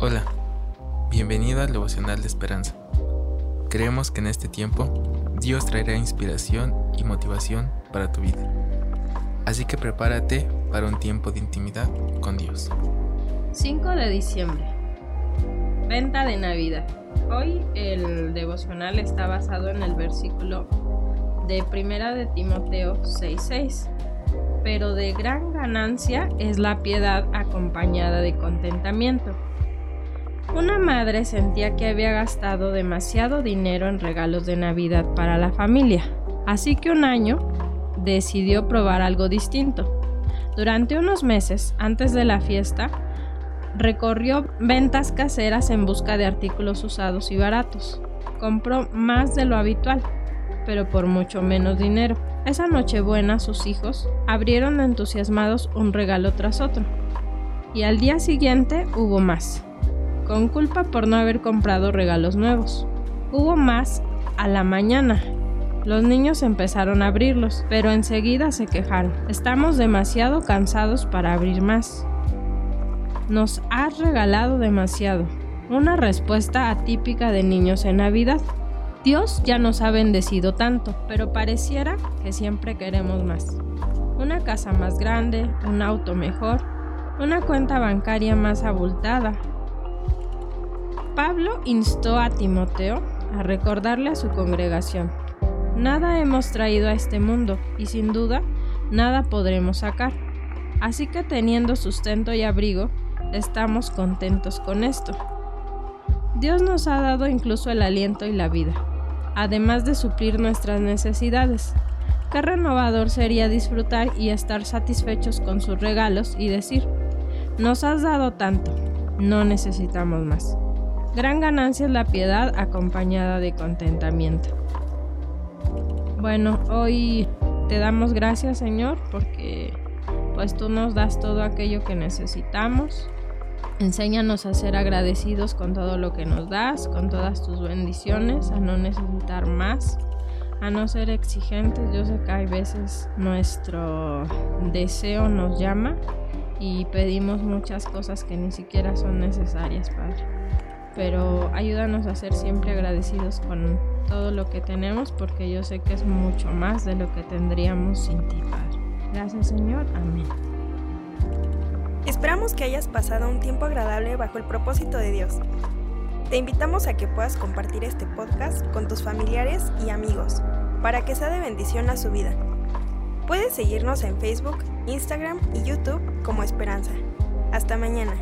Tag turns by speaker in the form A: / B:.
A: Hola, bienvenido al devocional de esperanza. Creemos que en este tiempo Dios traerá inspiración y motivación para tu vida. Así que prepárate para un tiempo de intimidad con Dios.
B: 5 de diciembre. Venta de Navidad. Hoy el devocional está basado en el versículo de Primera de Timoteo 6:6. Pero de gran ganancia es la piedad acompañada de contentamiento una madre sentía que había gastado demasiado dinero en regalos de Navidad para la familia, así que un año decidió probar algo distinto. Durante unos meses antes de la fiesta, recorrió ventas caseras en busca de artículos usados y baratos. Compró más de lo habitual, pero por mucho menos dinero. Esa Nochebuena sus hijos abrieron entusiasmados un regalo tras otro, y al día siguiente hubo más con culpa por no haber comprado regalos nuevos. Hubo más a la mañana. Los niños empezaron a abrirlos, pero enseguida se quejaron. Estamos demasiado cansados para abrir más. Nos has regalado demasiado. Una respuesta atípica de niños en Navidad. Dios ya nos ha bendecido tanto, pero pareciera que siempre queremos más. Una casa más grande, un auto mejor, una cuenta bancaria más abultada, Pablo instó a Timoteo a recordarle a su congregación, nada hemos traído a este mundo y sin duda nada podremos sacar. Así que teniendo sustento y abrigo, estamos contentos con esto. Dios nos ha dado incluso el aliento y la vida, además de suplir nuestras necesidades. Qué renovador sería disfrutar y estar satisfechos con sus regalos y decir, nos has dado tanto, no necesitamos más. Gran ganancia es la piedad acompañada de contentamiento. Bueno, hoy te damos gracias Señor porque pues tú nos das todo aquello que necesitamos. Enséñanos a ser agradecidos con todo lo que nos das, con todas tus bendiciones, a no necesitar más, a no ser exigentes. Yo sé que hay veces nuestro deseo nos llama y pedimos muchas cosas que ni siquiera son necesarias, Padre pero ayúdanos a ser siempre agradecidos con todo lo que tenemos porque yo sé que es mucho más de lo que tendríamos sin ti. Gracias Señor, amén.
C: Esperamos que hayas pasado un tiempo agradable bajo el propósito de Dios. Te invitamos a que puedas compartir este podcast con tus familiares y amigos para que sea de bendición a su vida. Puedes seguirnos en Facebook, Instagram y YouTube como Esperanza. Hasta mañana.